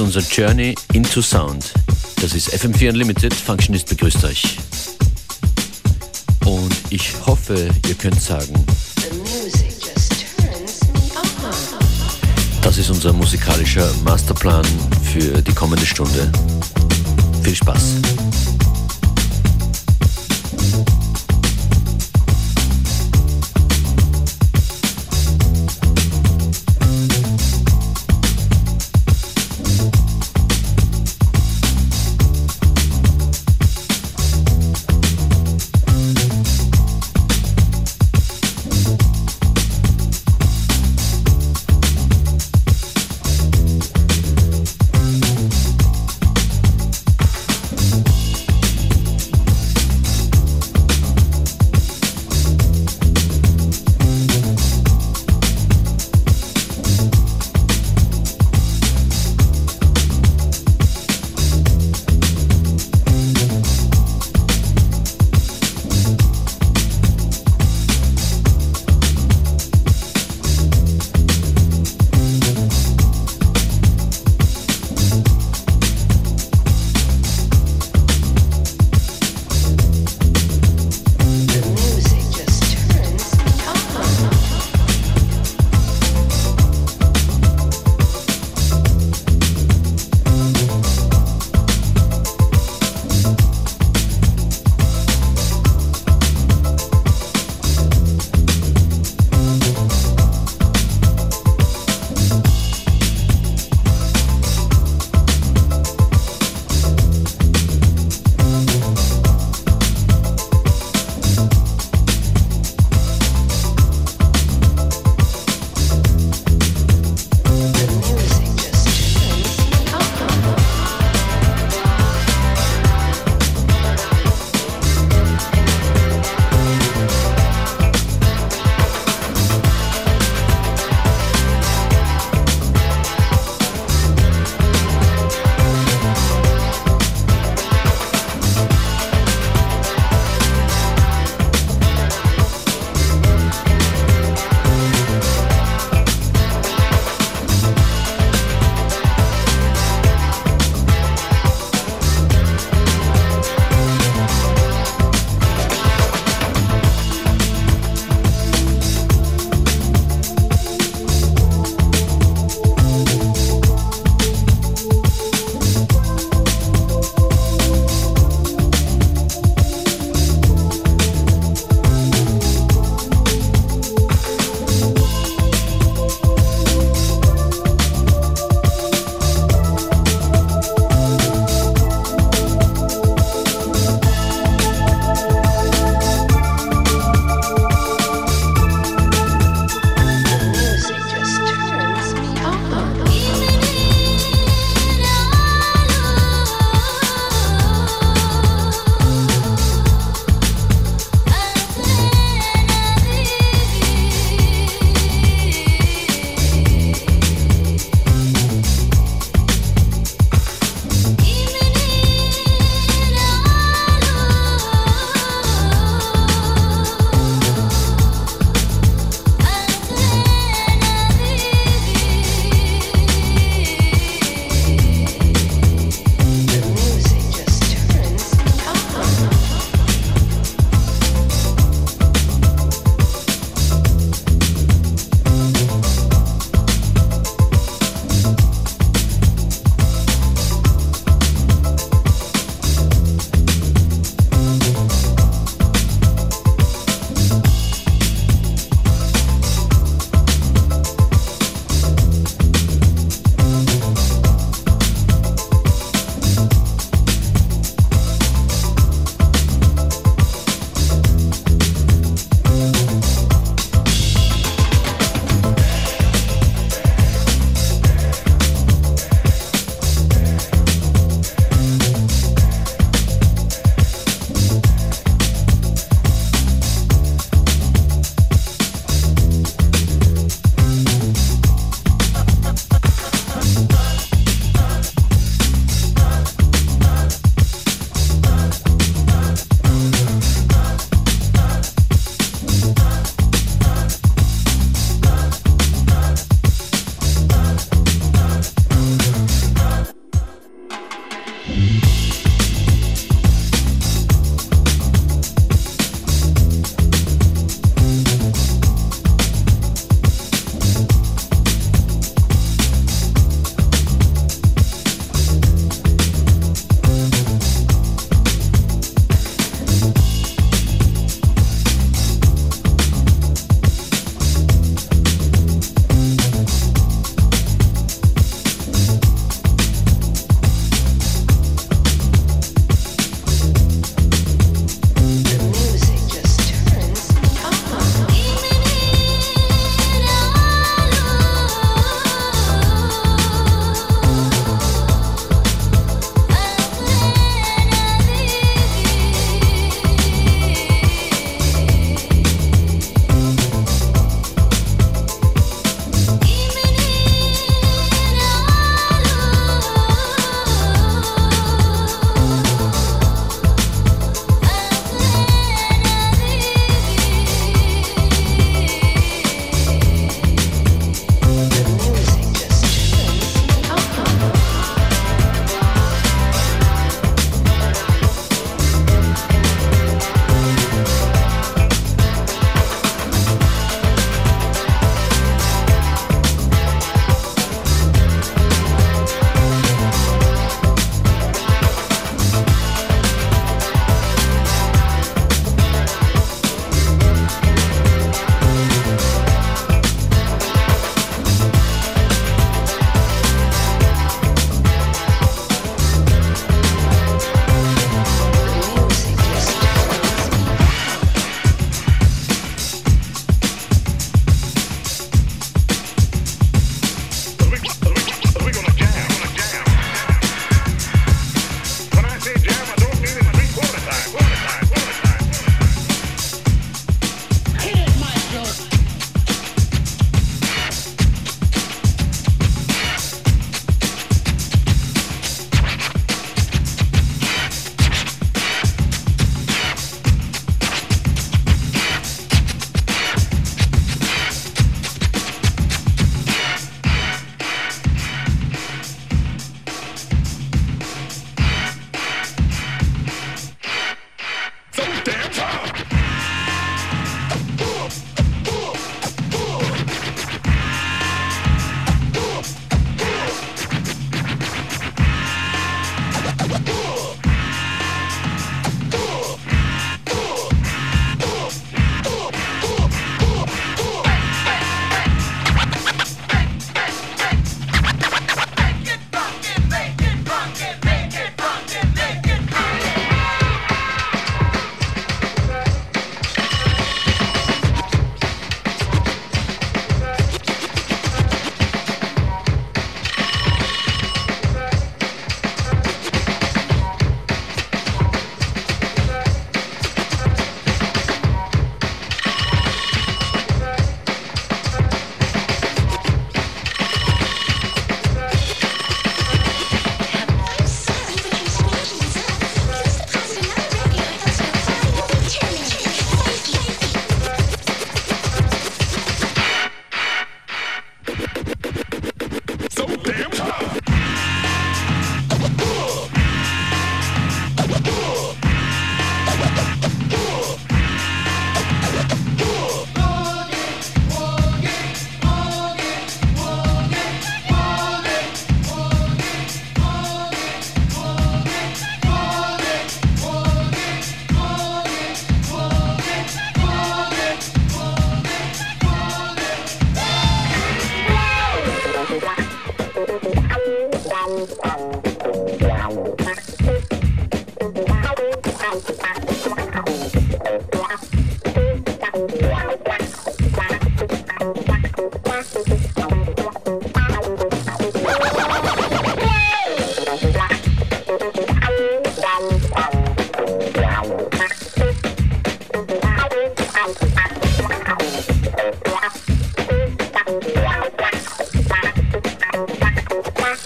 Ist unser Journey into Sound. Das ist FM4 Unlimited. Functionist begrüßt euch. Und ich hoffe, ihr könnt sagen, das ist unser musikalischer Masterplan für die kommende Stunde. Viel Spaß.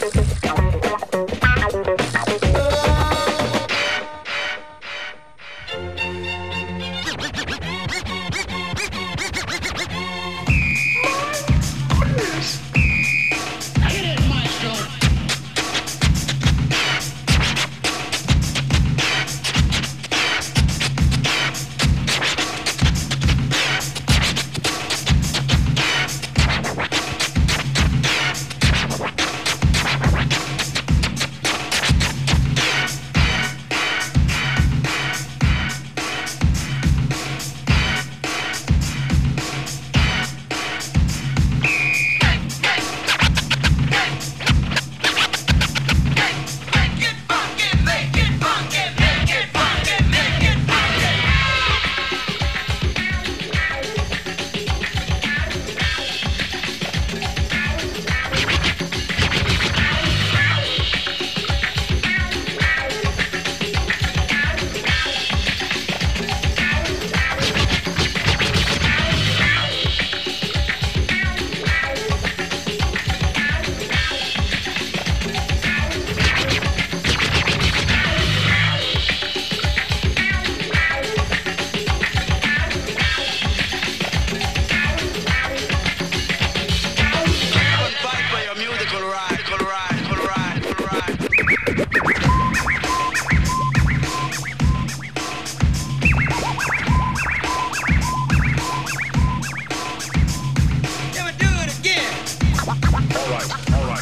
Música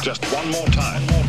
Just one more time.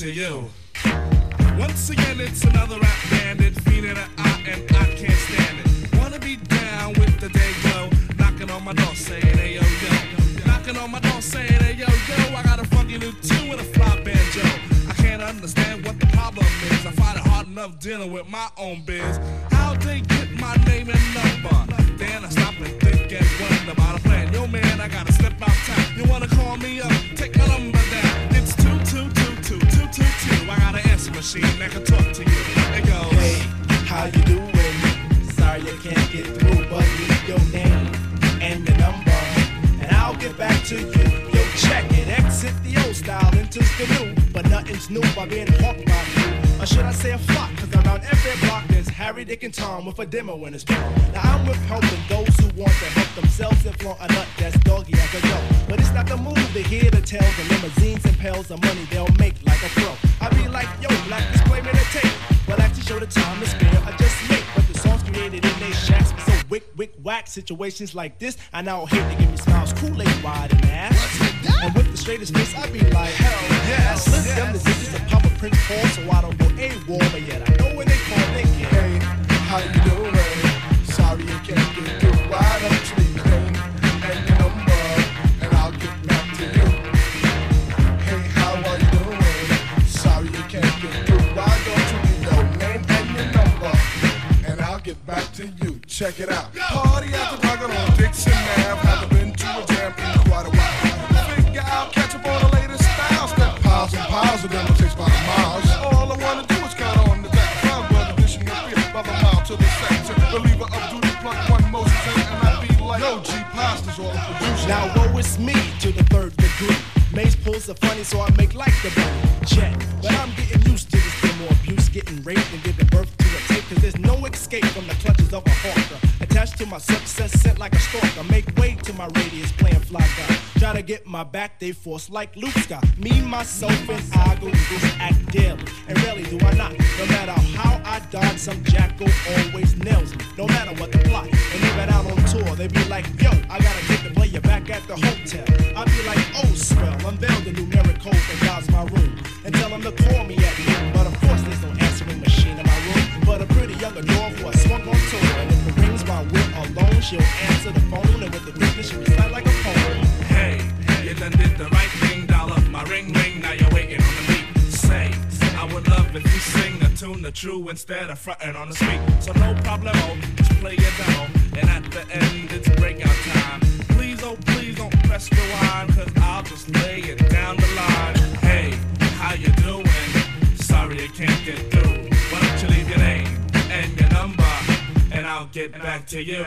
To you. And a demo in his mouth. Now I'm with helping those who want to help themselves and flaunt a nut that's doggy as a go. But it's not the move to hear the tales of limousines and pails of money they'll make like a pro. I be like, yo, black display me the tape. Well, actually show the time is fair, I just make, but the songs created in they shacks so wick, wick, whack. Situations like this, I now hate to give me smiles, Kool-Aid wide and ass. And with the straightest face, I be like, hell yes. I slip them the digits of Papa Prince Paul, so I don't go A-Wall, but yet I know when they call, they get. Check it out. Party after party on Dixon Ave. Haven't been to a jam in quite a while. Figure out, catch up on the latest styles. Piles and piles of them. Now woe is me to the third degree. Maze pulls are funny, so I make like the bunny. Check. But I'm getting used to this bit more abuse, getting raped and giving birth to a tape. Cause there's no escape from the clutches of a hawker. Attached to my success, sent like a stalker. Get my back, they force like Luke Scott. Me, myself, and I go this act daily. And rarely do I not. No matter how I dodge, some jackal always nails me. No matter what the plot. And even out on tour, they be like, yo, I gotta get the player back at the hotel. I be like, oh, swell, unveil the numeric code that guides my room. And tell them to call me at noon. But of course, there's no answering machine in my room. But a pretty young adore who I swung on tour. And if it rings my will alone, she'll answer the phone. And with the business, she recite like if you sing a tune the true instead of fronting on the street. So no problemo, just play your demo. And at the end, it's breakout time. Please, oh please don't press rewind, cause I'll just lay it down the line. Hey, how you doing? Sorry I can't get through. Why don't you leave your name and your number, and I'll get back to you.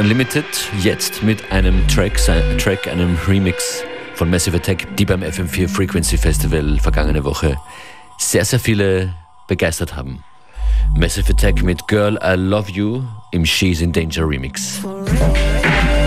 Unlimited, jetzt mit einem Track, Track, einem Remix von Massive Attack, die beim FM4 Frequency Festival vergangene Woche sehr, sehr viele begeistert haben. Massive Attack mit Girl I Love You im She's in Danger Remix. I'm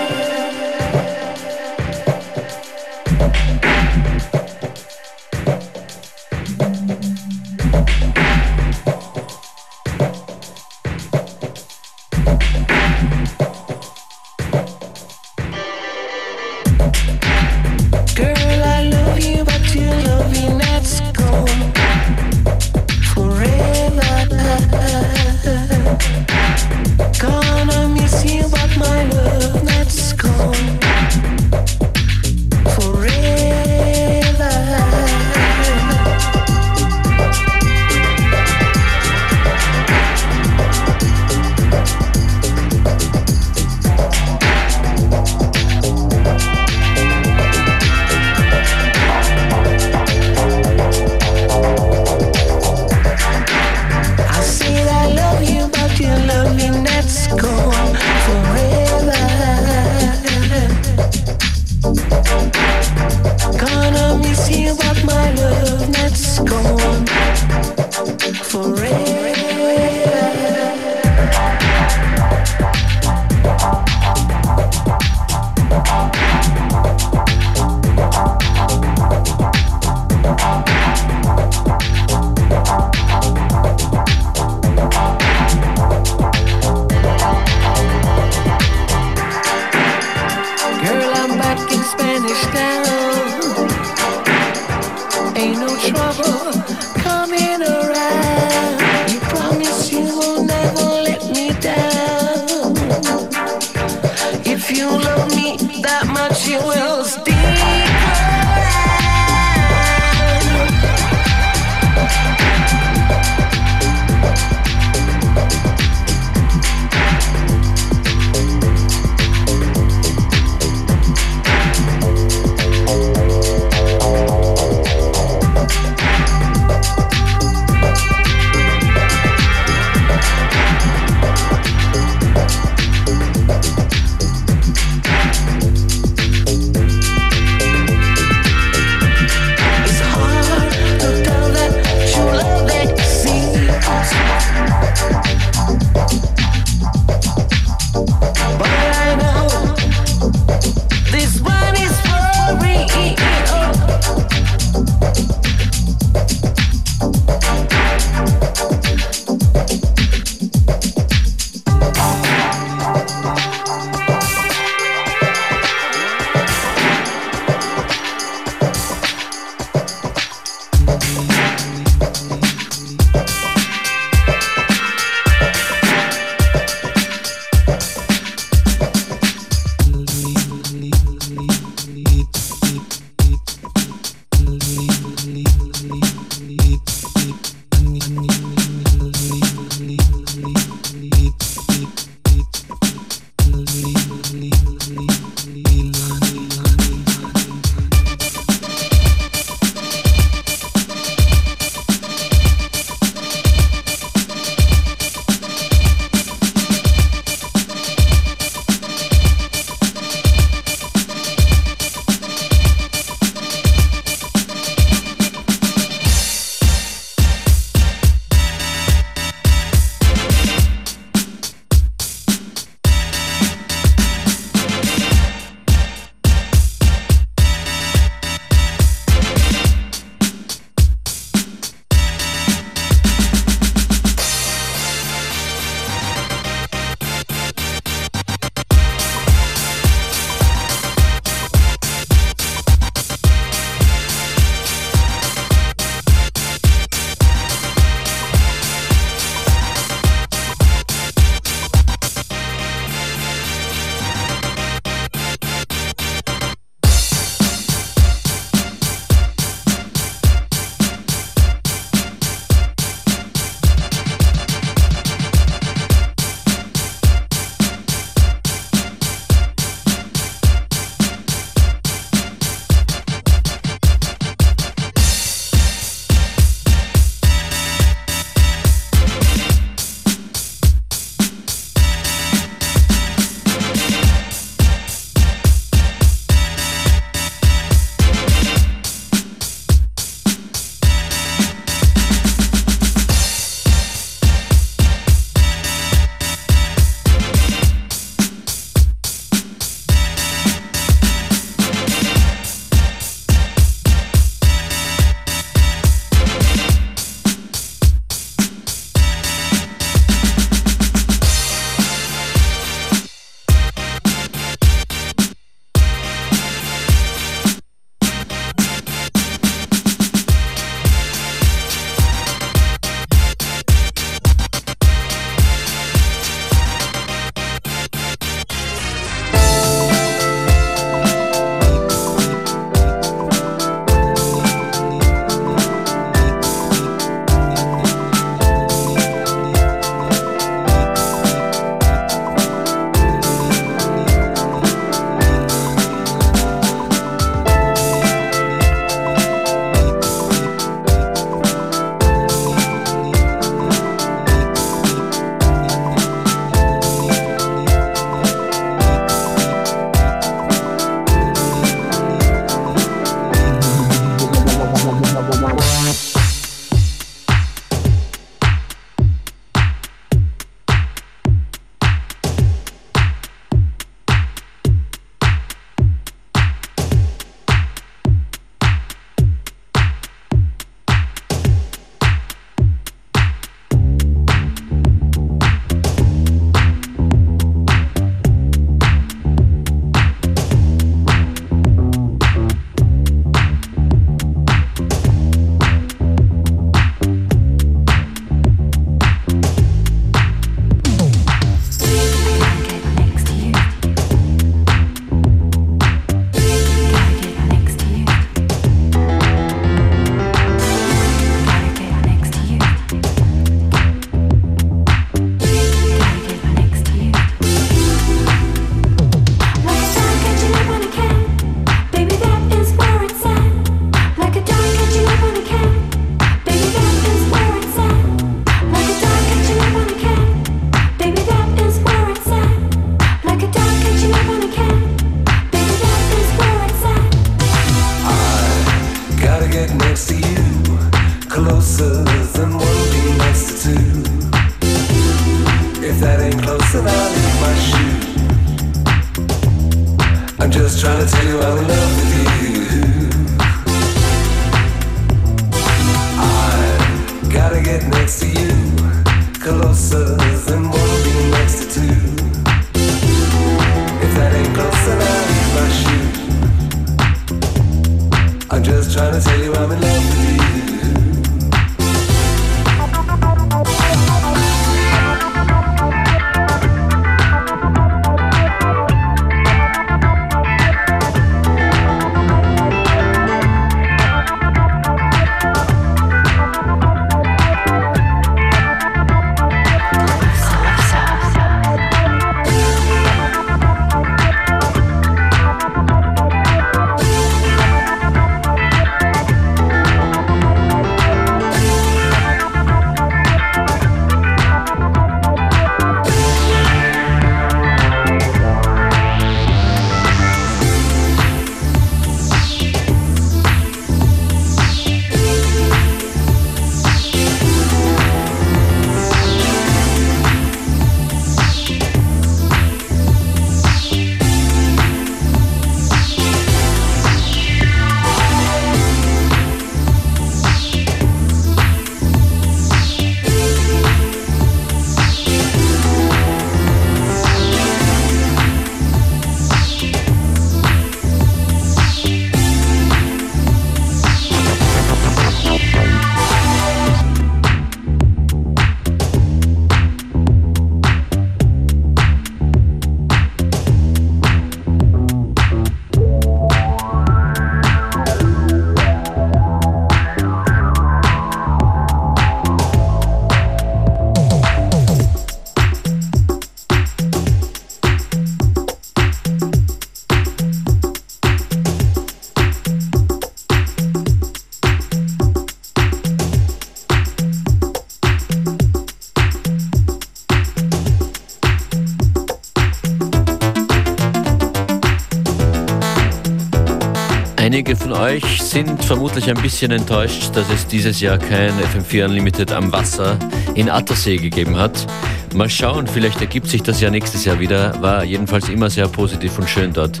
vermutlich ein bisschen enttäuscht, dass es dieses Jahr kein FM4 Unlimited am Wasser in Attersee gegeben hat. Mal schauen, vielleicht ergibt sich das ja nächstes Jahr wieder. War jedenfalls immer sehr positiv und schön dort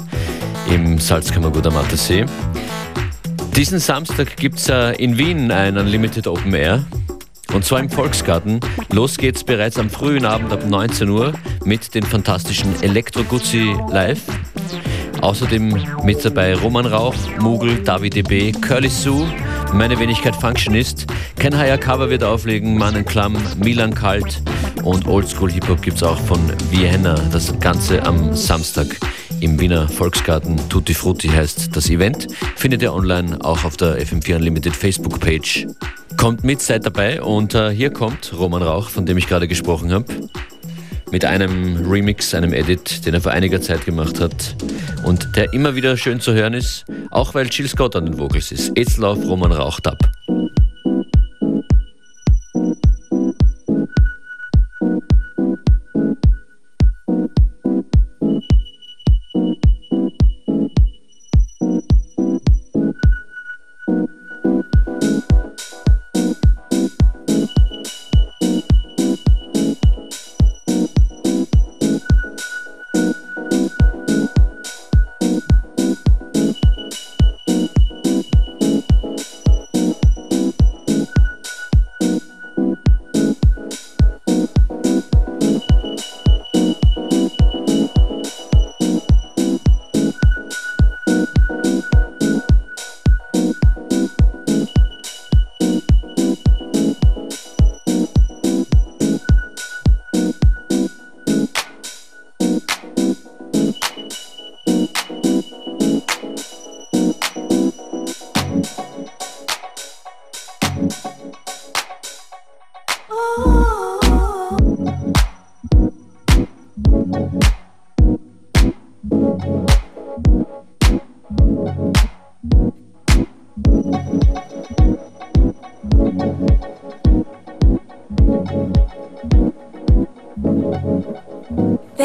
im Salzkammergut am Attersee. Diesen Samstag gibt es in Wien ein Unlimited Open Air. Und zwar im Volksgarten. Los geht's bereits am frühen Abend ab 19 Uhr mit den fantastischen Elektro Guzzi Live. Außerdem mit dabei Roman Rauch, Mugel, David DB, Curly Sue, meine Wenigkeit Functionist, Ken Hayakawa wird auflegen, Mannen Klamm, Milan Kalt und Oldschool Hip-Hop gibt es auch von Vienna. Das Ganze am Samstag im Wiener Volksgarten. Tutti Frutti heißt das Event. Findet ihr online auch auf der FM4 Unlimited Facebook-Page. Kommt mit, seid dabei und äh, hier kommt Roman Rauch, von dem ich gerade gesprochen habe mit einem Remix, einem Edit, den er vor einiger Zeit gemacht hat und der immer wieder schön zu hören ist, auch weil Jill Scott an den Vocals ist. It's Love Roman raucht ab.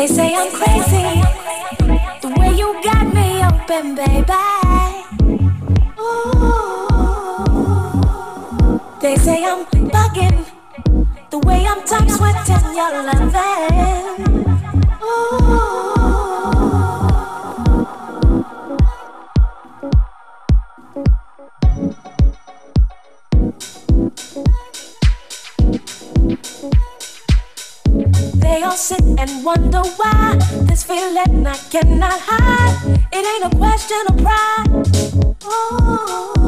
They say I'm crazy, the way you got me open, baby. Ooh. They say I'm bugging, the way I'm top sweating your loving. They all sit and wonder why this feeling I cannot hide. It ain't a question of pride. Ooh.